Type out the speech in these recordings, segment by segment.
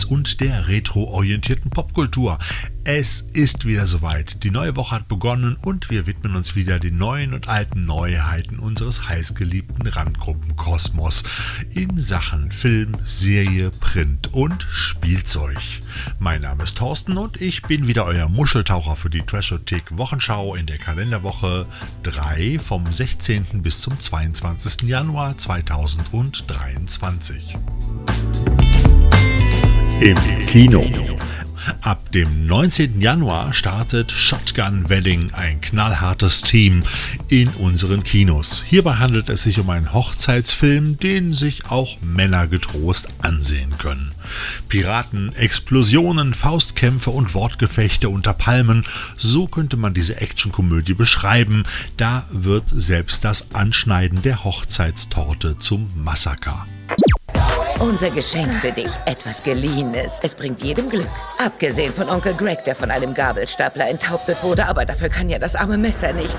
Films und der retroorientierten Popkultur. Es ist wieder soweit. Die neue Woche hat begonnen und wir widmen uns wieder den neuen und alten Neuheiten unseres heißgeliebten Randgruppen Kosmos in Sachen Film, Serie, Print und Spielzeug. Mein Name ist Thorsten und ich bin wieder euer Muscheltaucher für die Trashothek Wochenschau in der Kalenderwoche 3 vom 16. bis zum 22. Januar 2023. Im Kino. Ab dem 19. Januar startet Shotgun Wedding, ein knallhartes Team in unseren Kinos. Hierbei handelt es sich um einen Hochzeitsfilm, den sich auch Männer getrost ansehen können. Piraten, Explosionen, Faustkämpfe und Wortgefechte unter Palmen, so könnte man diese Actionkomödie beschreiben. Da wird selbst das Anschneiden der Hochzeitstorte zum Massaker. Unser Geschenk für dich. Etwas Geliehenes. Es bringt jedem Glück. Abgesehen von Onkel Greg, der von einem Gabelstapler enthauptet wurde, aber dafür kann ja das arme Messer nichts.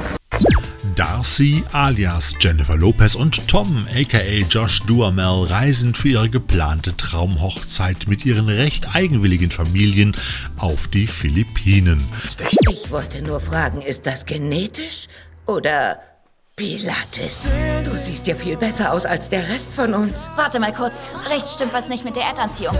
Darcy alias Jennifer Lopez und Tom aka Josh Duhamel reisen für ihre geplante Traumhochzeit mit ihren recht eigenwilligen Familien auf die Philippinen. Ich wollte nur fragen, ist das genetisch oder Pilates. Du siehst ja viel besser aus als der Rest von uns. Warte mal kurz. Rechts stimmt was nicht mit der Erdanziehung.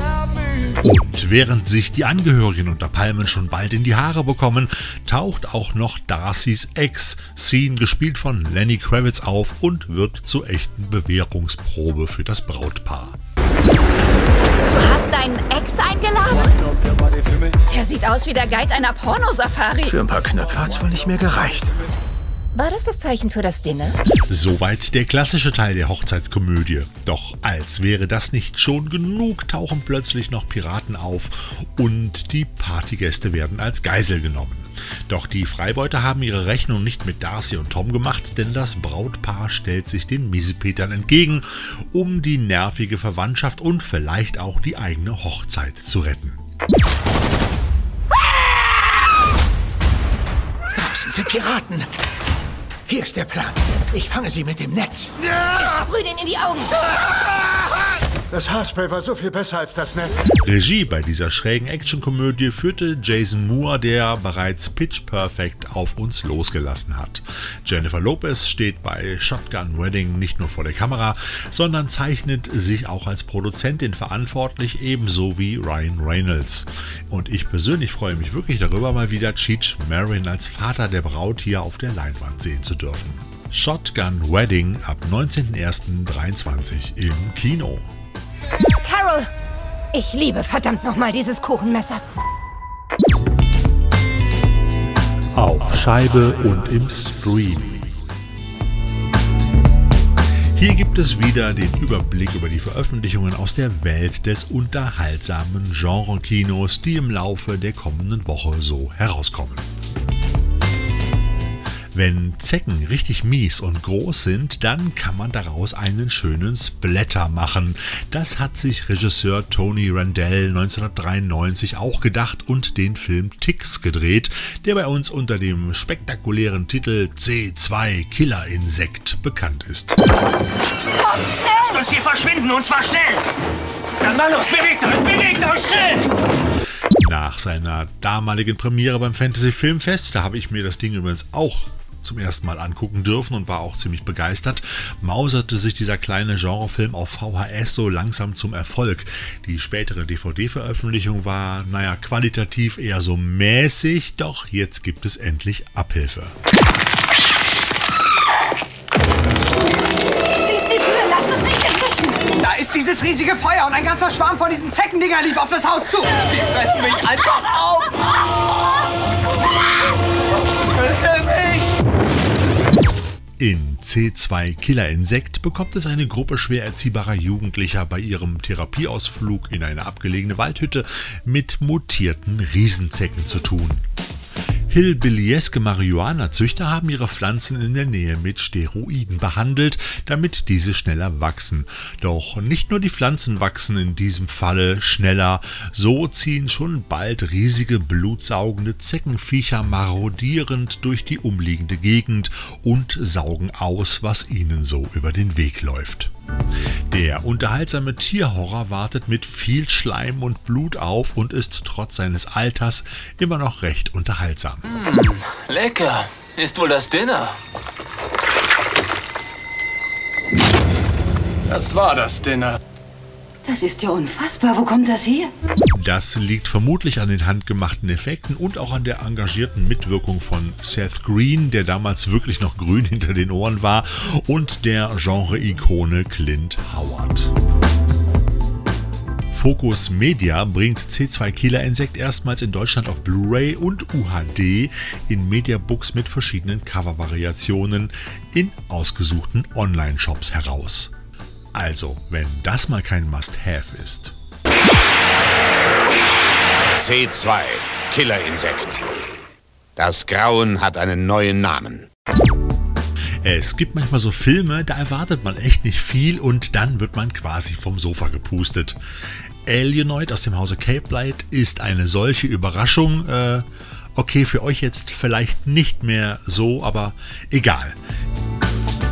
Und während sich die Angehörigen unter Palmen schon bald in die Haare bekommen, taucht auch noch Darcys Ex, Scene, gespielt von Lenny Kravitz, auf und wird zur echten Bewährungsprobe für das Brautpaar. Du hast deinen Ex eingeladen? Der sieht aus wie der Guide einer Pornosafari. Für ein paar Knöpfe hat's wohl nicht mehr gereicht. War das das Zeichen für das Dinner? Soweit der klassische Teil der Hochzeitskomödie. Doch als wäre das nicht schon genug, tauchen plötzlich noch Piraten auf und die Partygäste werden als Geisel genommen. Doch die Freibeuter haben ihre Rechnung nicht mit Darcy und Tom gemacht, denn das Brautpaar stellt sich den Miesepetern entgegen, um die nervige Verwandtschaft und vielleicht auch die eigene Hochzeit zu retten. Draußen sind Piraten. Hier ist der Plan. Ich fange sie mit dem Netz. Sprüh den in die Augen. Das Haarspray war so viel besser als das Netz. Regie bei dieser schrägen Actionkomödie führte Jason Moore, der bereits Pitch Perfect auf uns losgelassen hat. Jennifer Lopez steht bei Shotgun Wedding nicht nur vor der Kamera, sondern zeichnet sich auch als Produzentin verantwortlich, ebenso wie Ryan Reynolds. Und ich persönlich freue mich wirklich darüber, mal wieder Cheech Marin als Vater der Braut hier auf der Leinwand sehen zu dürfen. Shotgun Wedding ab 19.01.23 im Kino. Carol! Ich liebe verdammt nochmal dieses Kuchenmesser. Auf Scheibe und im Stream. Hier gibt es wieder den Überblick über die Veröffentlichungen aus der Welt des unterhaltsamen Genre-Kinos, die im Laufe der kommenden Woche so herauskommen. Wenn Zecken richtig mies und groß sind, dann kann man daraus einen schönen Splatter machen. Das hat sich Regisseur Tony Randell 1993 auch gedacht und den Film Ticks gedreht, der bei uns unter dem spektakulären Titel C2 Killer Insekt bekannt ist. Kommt schnell! Lasst uns hier verschwinden und zwar schnell! Dann mal los, bewegt euch, bewegt euch schnell! Nach seiner damaligen Premiere beim Fantasy Filmfest, da habe ich mir das Ding übrigens auch zum ersten Mal angucken dürfen und war auch ziemlich begeistert, mauserte sich dieser kleine Genrefilm auf VHS so langsam zum Erfolg. Die spätere DVD-Veröffentlichung war, naja, qualitativ eher so mäßig, doch jetzt gibt es endlich Abhilfe. Schließ die Tür, lass es nicht entwischen! Da ist dieses riesige Feuer und ein ganzer Schwarm von diesen Zeckendingern lief auf das Haus zu. Sie fressen mich einfach auf. In C2 Killer Insekt bekommt es eine Gruppe schwer erziehbarer Jugendlicher bei ihrem Therapieausflug in eine abgelegene Waldhütte mit mutierten Riesenzecken zu tun. Hillbillieske Marihuana-Züchter haben ihre Pflanzen in der Nähe mit Steroiden behandelt, damit diese schneller wachsen. Doch nicht nur die Pflanzen wachsen in diesem Falle schneller, so ziehen schon bald riesige blutsaugende Zeckenviecher marodierend durch die umliegende Gegend und saugen aus, was ihnen so über den Weg läuft. Der unterhaltsame Tierhorror wartet mit viel Schleim und Blut auf und ist trotz seines Alters immer noch recht unterhaltsam. Mm, lecker. Ist wohl das Dinner. Das war das Dinner. Das ist ja unfassbar. Wo kommt das her? Das liegt vermutlich an den handgemachten Effekten und auch an der engagierten Mitwirkung von Seth Green, der damals wirklich noch grün hinter den Ohren war, und der Genre-Ikone Clint Howard. Focus Media bringt C2 Killer Insect erstmals in Deutschland auf Blu-ray und UHD in Mediabooks mit verschiedenen Covervariationen in ausgesuchten Online-Shops heraus. Also, wenn das mal kein Must-Have ist. C2 Killerinsekt. Das Grauen hat einen neuen Namen. Es gibt manchmal so Filme, da erwartet man echt nicht viel und dann wird man quasi vom Sofa gepustet. Alienoid aus dem Hause Cape Light ist eine solche Überraschung. Äh, okay, für euch jetzt vielleicht nicht mehr so, aber egal.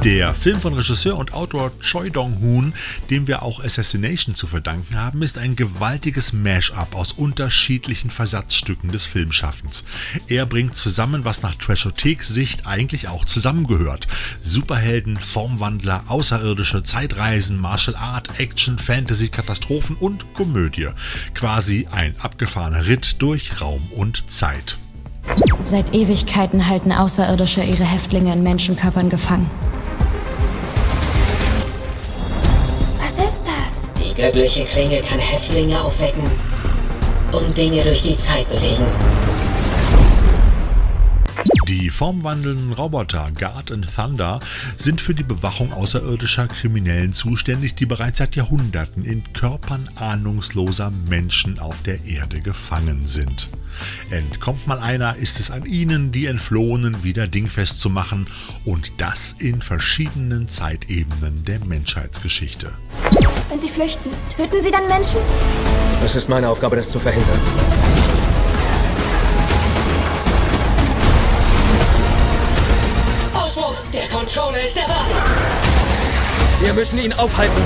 Der Film von Regisseur und Autor Choi Dong-hoon, dem wir auch Assassination zu verdanken haben, ist ein gewaltiges Mash-up aus unterschiedlichen Versatzstücken des Filmschaffens. Er bringt zusammen, was nach Trashothek-Sicht eigentlich auch zusammengehört. Superhelden, Formwandler, Außerirdische, Zeitreisen, Martial Art, Action, Fantasy, Katastrophen und Komödie. Quasi ein abgefahrener Ritt durch Raum und Zeit. Seit Ewigkeiten halten Außerirdische ihre Häftlinge in Menschenkörpern gefangen. Göttliche Klinge kann Häftlinge aufwecken und Dinge durch die Zeit bewegen. Die formwandelnden Roboter Guard and Thunder sind für die Bewachung außerirdischer Kriminellen zuständig, die bereits seit Jahrhunderten in Körpern ahnungsloser Menschen auf der Erde gefangen sind. Entkommt mal einer, ist es an ihnen, die Entflohenen wieder dingfest zu machen und das in verschiedenen Zeitebenen der Menschheitsgeschichte. Wenn sie flüchten, töten sie dann Menschen? Es ist meine Aufgabe, das zu verhindern. Controller ist erwacht! Wir müssen ihn aufhalten.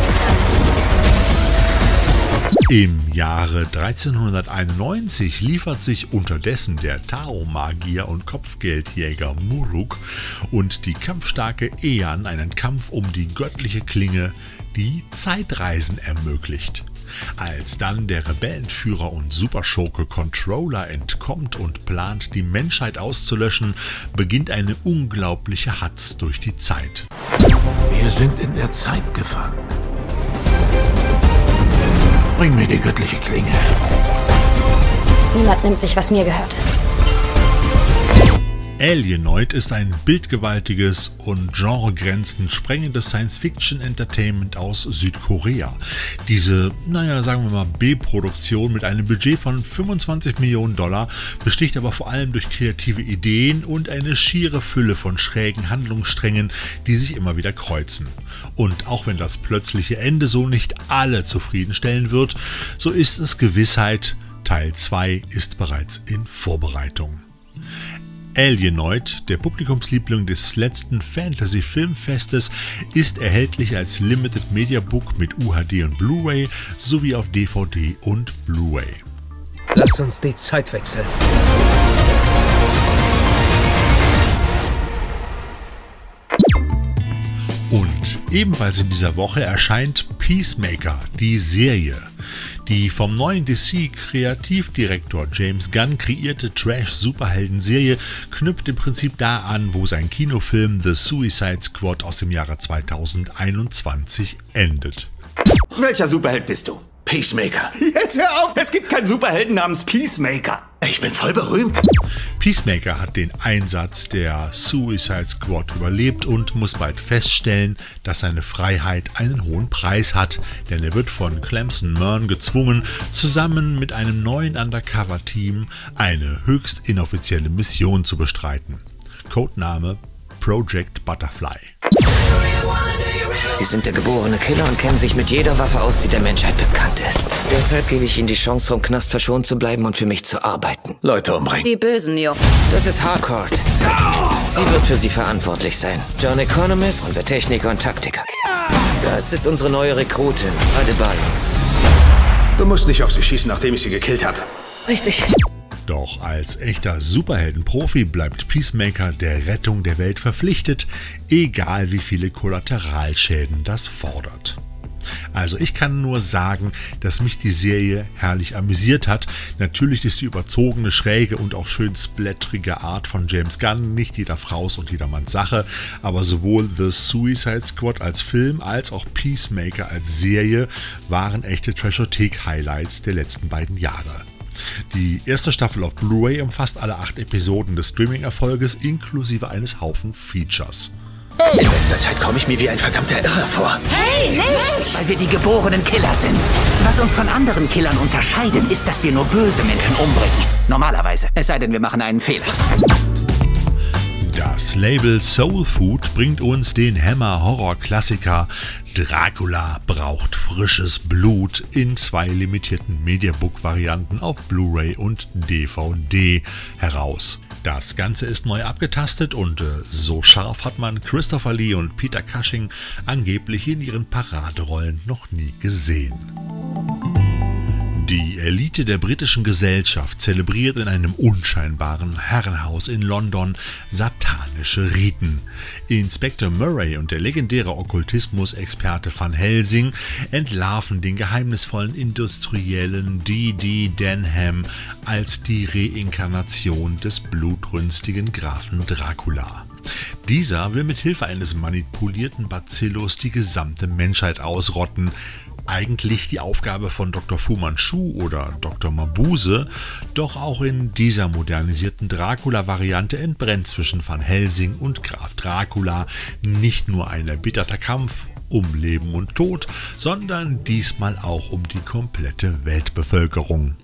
Im Jahre 1391 liefert sich unterdessen der Tao-Magier und Kopfgeldjäger Muruk und die kampfstarke Ean einen Kampf um die göttliche Klinge, die Zeitreisen ermöglicht. Als dann der Rebellenführer und Superschurke Controller entkommt und plant, die Menschheit auszulöschen, beginnt eine unglaubliche Hatz durch die Zeit. Wir sind in der Zeit gefangen. Bring mir die göttliche Klinge. Niemand nimmt sich, was mir gehört. Alienoid ist ein bildgewaltiges und genregrenzen sprengendes Science-Fiction-Entertainment aus Südkorea. Diese, naja, sagen wir mal B-Produktion mit einem Budget von 25 Millionen Dollar besticht aber vor allem durch kreative Ideen und eine schiere Fülle von schrägen Handlungssträngen, die sich immer wieder kreuzen. Und auch wenn das plötzliche Ende so nicht alle zufriedenstellen wird, so ist es Gewissheit, Teil 2 ist bereits in Vorbereitung. Alienoid, der Publikumsliebling des letzten Fantasy Filmfestes, ist erhältlich als Limited Media Book mit UHD und Blu-ray sowie auf DVD und Blu-ray. Lass uns die Zeit wechseln. Und ebenfalls in dieser Woche erscheint Peacemaker, die Serie. Die vom neuen DC-Kreativdirektor James Gunn kreierte Trash-Superhelden-Serie knüpft im Prinzip da an, wo sein Kinofilm The Suicide Squad aus dem Jahre 2021 endet. Welcher Superheld bist du? Peacemaker. Jetzt hör auf, es gibt keinen Superhelden namens Peacemaker. Ich bin voll berühmt. Peacemaker hat den Einsatz der Suicide Squad überlebt und muss bald feststellen, dass seine Freiheit einen hohen Preis hat, denn er wird von Clemson Mern gezwungen, zusammen mit einem neuen Undercover-Team eine höchst inoffizielle Mission zu bestreiten. Codename Project Butterfly. Sie sind der geborene Killer und kennen sich mit jeder Waffe aus, die der Menschheit bekannt ist. Deshalb gebe ich Ihnen die Chance, vom Knast verschont zu bleiben und für mich zu arbeiten. Leute umbringen. Die bösen Jungs. Das ist Harcourt. Sie wird für Sie verantwortlich sein. John Economist, unser Techniker und Taktiker. Das ist unsere neue Rekrutin, Adebayo. Du musst nicht auf sie schießen, nachdem ich sie gekillt habe. Richtig. Doch als echter Superheldenprofi bleibt Peacemaker der Rettung der Welt verpflichtet, egal wie viele Kollateralschäden das fordert. Also ich kann nur sagen, dass mich die Serie herrlich amüsiert hat. Natürlich ist die überzogene, schräge und auch schön splatterige Art von James Gunn nicht jeder Fraus und jedermanns Sache, aber sowohl The Suicide Squad als Film als auch Peacemaker als Serie waren echte Trashothek-Highlights der letzten beiden Jahre. Die erste Staffel auf Blu-ray umfasst alle acht Episoden des Streaming-Erfolges inklusive eines Haufen Features. In letzter Zeit komme ich mir wie ein verdammter Irrer vor. Hey, nicht! Weil wir die geborenen Killer sind. Was uns von anderen Killern unterscheidet, ist, dass wir nur böse Menschen umbringen. Normalerweise. Es sei denn, wir machen einen Fehler. Das Label Soul Food bringt uns den Hammer-Horror-Klassiker Dracula braucht frisches Blut in zwei limitierten Mediabook-Varianten auf Blu-ray und DVD heraus. Das Ganze ist neu abgetastet und äh, so scharf hat man Christopher Lee und Peter Cushing angeblich in ihren Paraderollen noch nie gesehen. Die Elite der britischen Gesellschaft zelebriert in einem unscheinbaren Herrenhaus in London satanische Riten. Inspektor Murray und der legendäre Okkultismus-Experte Van Helsing entlarven den geheimnisvollen Industriellen D.D. Denham als die Reinkarnation des blutrünstigen Grafen Dracula. Dieser will mit Hilfe eines manipulierten Bacillus die gesamte Menschheit ausrotten, eigentlich die Aufgabe von Dr. Fu Manchu oder Dr. Mabuse, doch auch in dieser modernisierten Dracula-Variante entbrennt zwischen Van Helsing und Graf Dracula nicht nur ein erbitterter Kampf um Leben und Tod, sondern diesmal auch um die komplette Weltbevölkerung.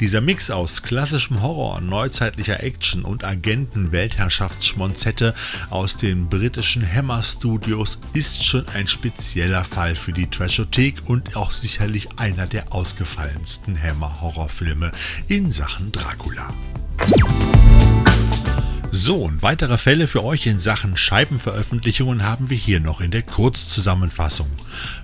Dieser Mix aus klassischem Horror, neuzeitlicher Action und Agenten-Weltherrschaftsschmonzette aus den britischen Hammer Studios ist schon ein spezieller Fall für die Trashothek und auch sicherlich einer der ausgefallensten Hammer-Horrorfilme in Sachen Dracula. So, und weitere Fälle für euch in Sachen Scheibenveröffentlichungen haben wir hier noch in der Kurzzusammenfassung.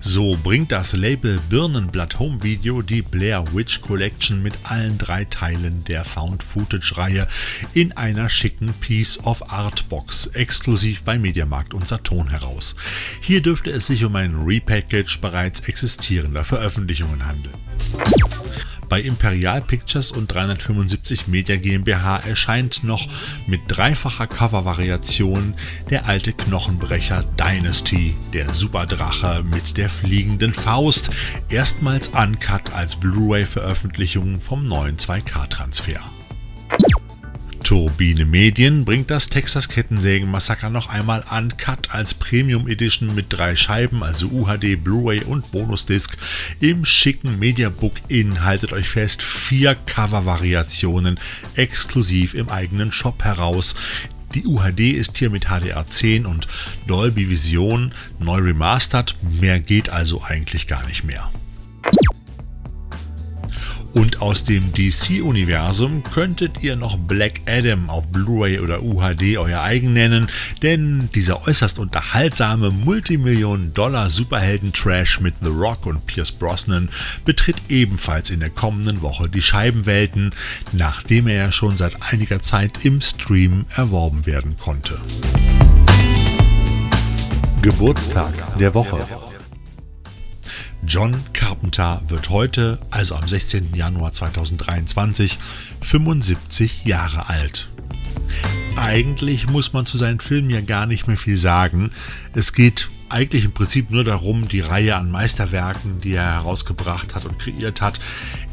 So bringt das Label Birnenblatt Home Video die Blair Witch Collection mit allen drei Teilen der Found-Footage-Reihe in einer schicken Piece of Art Box, exklusiv bei Mediamarkt und Saturn heraus. Hier dürfte es sich um ein Repackage bereits existierender Veröffentlichungen handeln. Bei Imperial Pictures und 375 Media GmbH erscheint noch mit dreifacher Covervariation der alte Knochenbrecher Dynasty, der Superdrache mit der fliegenden Faust, erstmals uncut als Blu-ray-Veröffentlichung vom neuen 2K-Transfer. Turbine Medien bringt das Texas Kettensägen Massaker noch einmal uncut als Premium Edition mit drei Scheiben, also UHD, Blu-ray und Bonusdisc im schicken Mediabook in, haltet euch fest, vier Cover-Variationen exklusiv im eigenen Shop heraus. Die UHD ist hier mit HDR10 und Dolby Vision neu remastert, mehr geht also eigentlich gar nicht mehr. Und aus dem DC-Universum könntet ihr noch Black Adam auf Blu-ray oder UHD euer eigen nennen, denn dieser äußerst unterhaltsame Multimillionen-Dollar-Superhelden-Trash mit The Rock und Pierce Brosnan betritt ebenfalls in der kommenden Woche die Scheibenwelten, nachdem er ja schon seit einiger Zeit im Stream erworben werden konnte. Geburtstag der Woche. John Carpenter wird heute, also am 16. Januar 2023, 75 Jahre alt. Eigentlich muss man zu seinen Filmen ja gar nicht mehr viel sagen. Es geht eigentlich im Prinzip nur darum, die Reihe an Meisterwerken, die er herausgebracht hat und kreiert hat,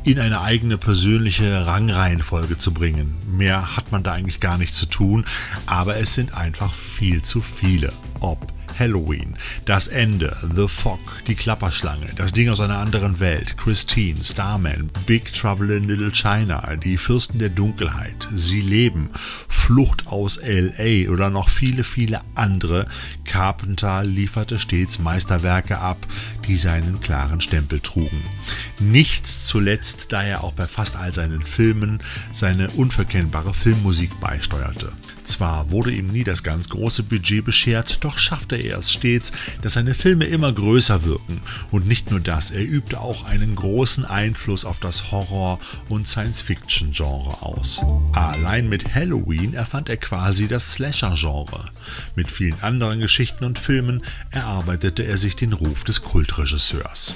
in eine eigene persönliche Rangreihenfolge zu bringen. Mehr hat man da eigentlich gar nicht zu tun, aber es sind einfach viel zu viele. Ob Halloween, Das Ende, The Fog, Die Klapperschlange, Das Ding aus einer anderen Welt, Christine, Starman, Big Trouble in Little China, Die Fürsten der Dunkelheit, Sie leben, Flucht aus LA oder noch viele, viele andere. Carpenter lieferte stets Meisterwerke ab, die seinen klaren Stempel trugen. Nichts zuletzt, da er auch bei fast all seinen Filmen seine unverkennbare Filmmusik beisteuerte. Zwar wurde ihm nie das ganz große Budget beschert, doch schaffte er es stets, dass seine Filme immer größer wirken. Und nicht nur das, er übte auch einen großen Einfluss auf das Horror- und Science-Fiction-Genre aus. Allein mit Halloween erfand er quasi das Slasher-Genre. Mit vielen anderen Geschichten und Filmen erarbeitete er sich den Ruf des Kultregisseurs.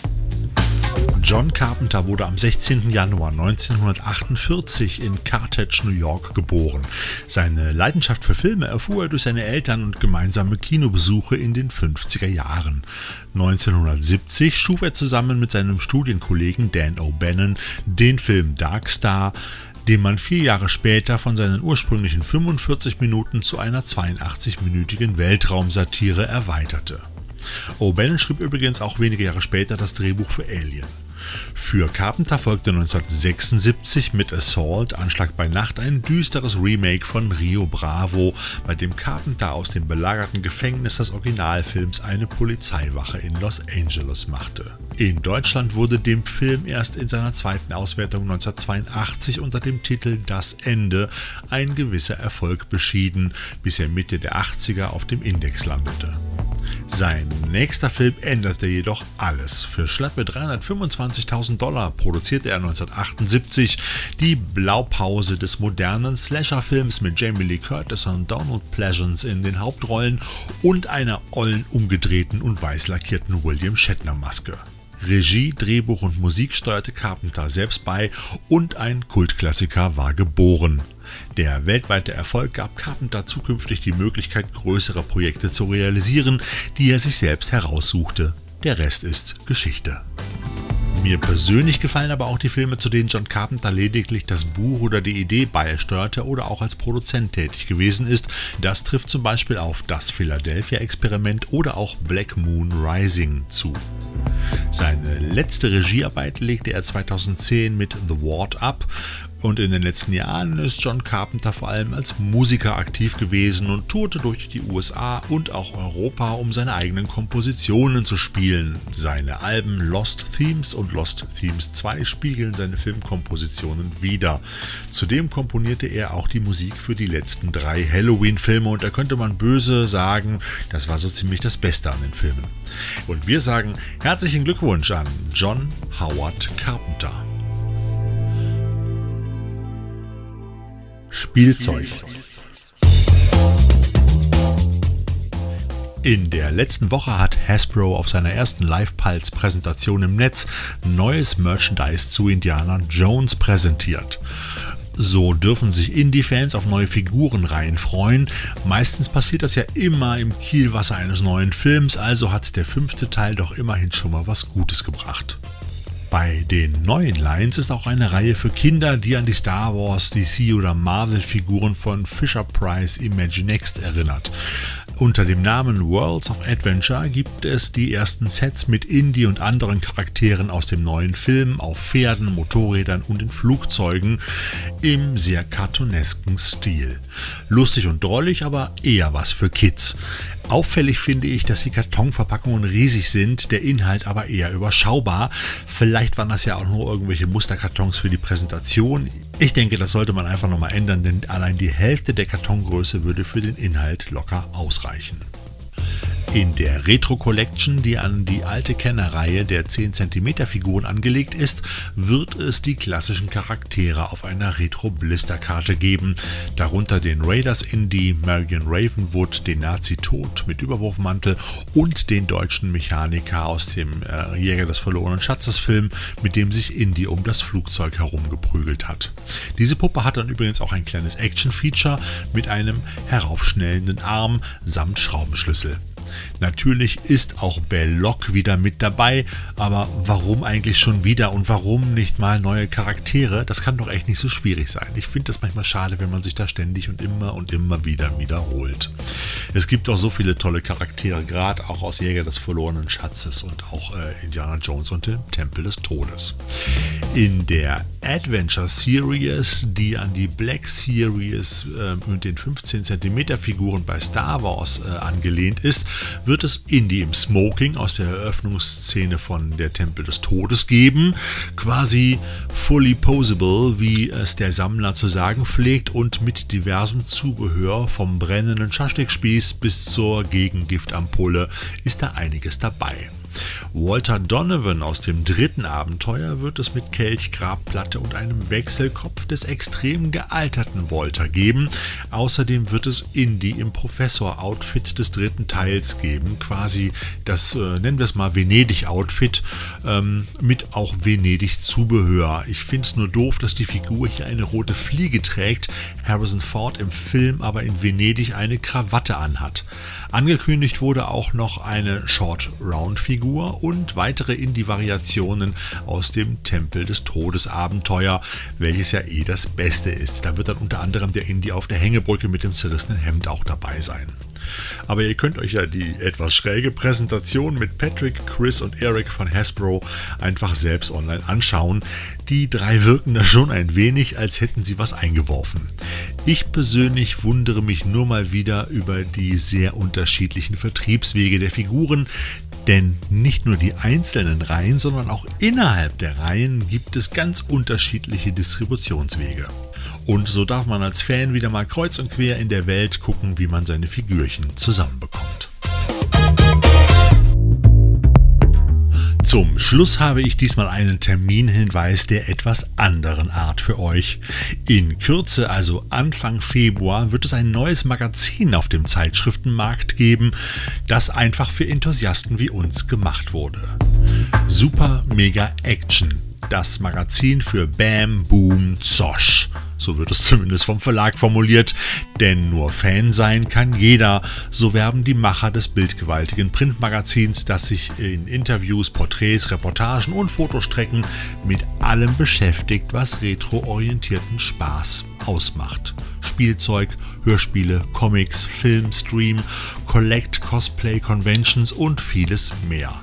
John Carpenter wurde am 16. Januar 1948 in Carthage, New York geboren. Seine Leidenschaft für Filme erfuhr er durch seine Eltern und gemeinsame Kinobesuche in den 50er Jahren. 1970 schuf er zusammen mit seinem Studienkollegen Dan O'Bannon den Film Dark Star, den man vier Jahre später von seinen ursprünglichen 45 Minuten zu einer 82-minütigen Weltraumsatire erweiterte. O'Bannon schrieb übrigens auch wenige Jahre später das Drehbuch für Alien. Für Carpenter folgte 1976 mit Assault Anschlag bei Nacht ein düsteres Remake von Rio Bravo, bei dem Carpenter aus dem belagerten Gefängnis des Originalfilms eine Polizeiwache in Los Angeles machte. In Deutschland wurde dem Film erst in seiner zweiten Auswertung 1982 unter dem Titel Das Ende ein gewisser Erfolg beschieden, bis er Mitte der 80er auf dem Index landete. Sein nächster Film änderte jedoch alles. Für schlappe 325.000 Dollar produzierte er 1978 die Blaupause des modernen Slasher-Films mit Jamie Lee Curtis und Donald Pleasance in den Hauptrollen und einer ollen umgedrehten und weiß lackierten William Shatner-Maske. Regie, Drehbuch und Musik steuerte Carpenter selbst bei und ein Kultklassiker war geboren. Der weltweite Erfolg gab Carpenter zukünftig die Möglichkeit, größere Projekte zu realisieren, die er sich selbst heraussuchte. Der Rest ist Geschichte. Mir persönlich gefallen aber auch die Filme, zu denen John Carpenter lediglich das Buch oder die Idee beisteuerte oder auch als Produzent tätig gewesen ist. Das trifft zum Beispiel auf das Philadelphia-Experiment oder auch Black Moon Rising zu. Seine letzte Regiearbeit legte er 2010 mit The Ward ab und in den letzten Jahren ist John Carpenter vor allem als Musiker aktiv gewesen und tourte durch die USA und auch Europa, um seine eigenen Kompositionen zu spielen. Seine Alben Lost Themes und Lost Themes 2 spiegeln seine Filmkompositionen wider. Zudem komponierte er auch die Musik für die letzten drei Halloween-Filme und da könnte man böse sagen, das war so ziemlich das Beste an den Filmen. Und wir sagen herzlichen Glückwunsch an John Howard Carpenter. Spielzeug. In der letzten Woche hat Hasbro auf seiner ersten Live-Pulse-Präsentation im Netz neues Merchandise zu Indiana Jones präsentiert. So dürfen sich Indie-Fans auf neue Figurenreihen freuen. Meistens passiert das ja immer im Kielwasser eines neuen Films, also hat der fünfte Teil doch immerhin schon mal was Gutes gebracht. Bei den neuen Lines ist auch eine Reihe für Kinder, die an die Star Wars, DC oder Marvel Figuren von Fisher Price Imaginext erinnert. Unter dem Namen Worlds of Adventure gibt es die ersten Sets mit Indy und anderen Charakteren aus dem neuen Film auf Pferden, Motorrädern und in Flugzeugen im sehr cartoonesken Stil. Lustig und drollig, aber eher was für Kids. Auffällig finde ich, dass die Kartonverpackungen riesig sind, der Inhalt aber eher überschaubar. Vielleicht waren das ja auch nur irgendwelche Musterkartons für die Präsentation. Ich denke, das sollte man einfach nochmal ändern, denn allein die Hälfte der Kartongröße würde für den Inhalt locker ausreichen. In der Retro Collection, die an die alte Kennerreihe der 10 cm Figuren angelegt ist, wird es die klassischen Charaktere auf einer Retro Blisterkarte geben, darunter den Raiders Indie, Marion Ravenwood, den Nazi Tod mit Überwurfmantel und den deutschen Mechaniker aus dem äh, Jäger des verlorenen Schatzes Film, mit dem sich Indie um das Flugzeug herumgeprügelt hat. Diese Puppe hat dann übrigens auch ein kleines Action-Feature mit einem heraufschnellenden Arm samt Schraubenschlüssel. Natürlich ist auch Belloc wieder mit dabei, aber warum eigentlich schon wieder und warum nicht mal neue Charaktere? Das kann doch echt nicht so schwierig sein. Ich finde das manchmal schade, wenn man sich da ständig und immer und immer wieder wiederholt. Es gibt auch so viele tolle Charaktere, gerade auch aus Jäger des verlorenen Schatzes und auch äh, Indiana Jones und dem Tempel des Todes. In der Adventure Series, die an die Black Series äh, mit den 15 cm Figuren bei Star Wars äh, angelehnt ist, wird es Indy im Smoking aus der Eröffnungsszene von Der Tempel des Todes geben. Quasi fully posable, wie es der Sammler zu sagen pflegt, und mit diversem Zubehör vom brennenden Schaschlikspieß bis zur Gegengiftampulle ist da einiges dabei. Walter Donovan aus dem dritten Abenteuer wird es mit Kelch, Grabplatte und einem Wechselkopf des extrem gealterten Walter geben. Außerdem wird es Indy im Professor-Outfit des dritten Teils geben, quasi das, äh, nennen wir es mal Venedig-Outfit, ähm, mit auch Venedig-Zubehör. Ich finde es nur doof, dass die Figur hier eine rote Fliege trägt, Harrison Ford im Film aber in Venedig eine Krawatte anhat. Angekündigt wurde auch noch eine Short-Round-Figur und weitere Indie-Variationen aus dem Tempel des Todes Abenteuer, welches ja eh das Beste ist. Da wird dann unter anderem der Indie auf der Hängebrücke mit dem zerrissenen Hemd auch dabei sein. Aber ihr könnt euch ja die etwas schräge Präsentation mit Patrick, Chris und Eric von Hasbro einfach selbst online anschauen. Die drei wirken da schon ein wenig, als hätten sie was eingeworfen. Ich persönlich wundere mich nur mal wieder über die sehr unterschiedlichen Vertriebswege der Figuren, denn nicht nur die einzelnen Reihen, sondern auch innerhalb der Reihen gibt es ganz unterschiedliche Distributionswege. Und so darf man als Fan wieder mal kreuz und quer in der Welt gucken, wie man seine Figürchen zusammenbekommt. Zum Schluss habe ich diesmal einen Terminhinweis der etwas anderen Art für euch. In Kürze, also Anfang Februar, wird es ein neues Magazin auf dem Zeitschriftenmarkt geben, das einfach für Enthusiasten wie uns gemacht wurde. Super Mega Action, das Magazin für Bam Boom Zosch. So wird es zumindest vom Verlag formuliert, denn nur Fan sein kann jeder. So werben die Macher des bildgewaltigen Printmagazins, das sich in Interviews, Porträts, Reportagen und Fotostrecken mit allem beschäftigt, was retroorientierten Spaß ausmacht. Spielzeug, Hörspiele, Comics, Film, Stream, Collect, Cosplay, Conventions und vieles mehr.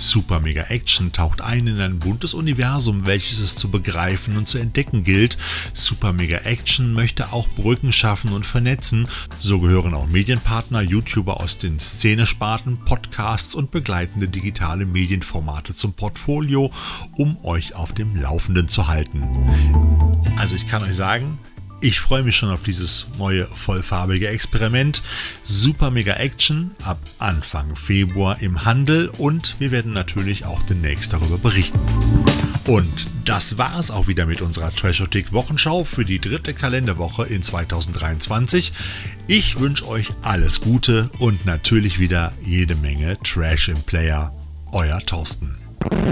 Super Mega Action taucht ein in ein buntes Universum, welches es zu begreifen und zu entdecken gilt. Super Mega Action möchte auch Brücken schaffen und vernetzen. So gehören auch Medienpartner, YouTuber aus den Szenesparten, Podcasts und begleitende digitale Medienformate zum Portfolio, um euch auf dem Laufenden zu halten. Also ich kann euch sagen, ich freue mich schon auf dieses neue vollfarbige Experiment. Super Mega Action ab Anfang Februar im Handel und wir werden natürlich auch demnächst darüber berichten. Und das war es auch wieder mit unserer Trashotik Wochenschau für die dritte Kalenderwoche in 2023. Ich wünsche euch alles Gute und natürlich wieder jede Menge Trash im Player. Euer Thorsten. Musik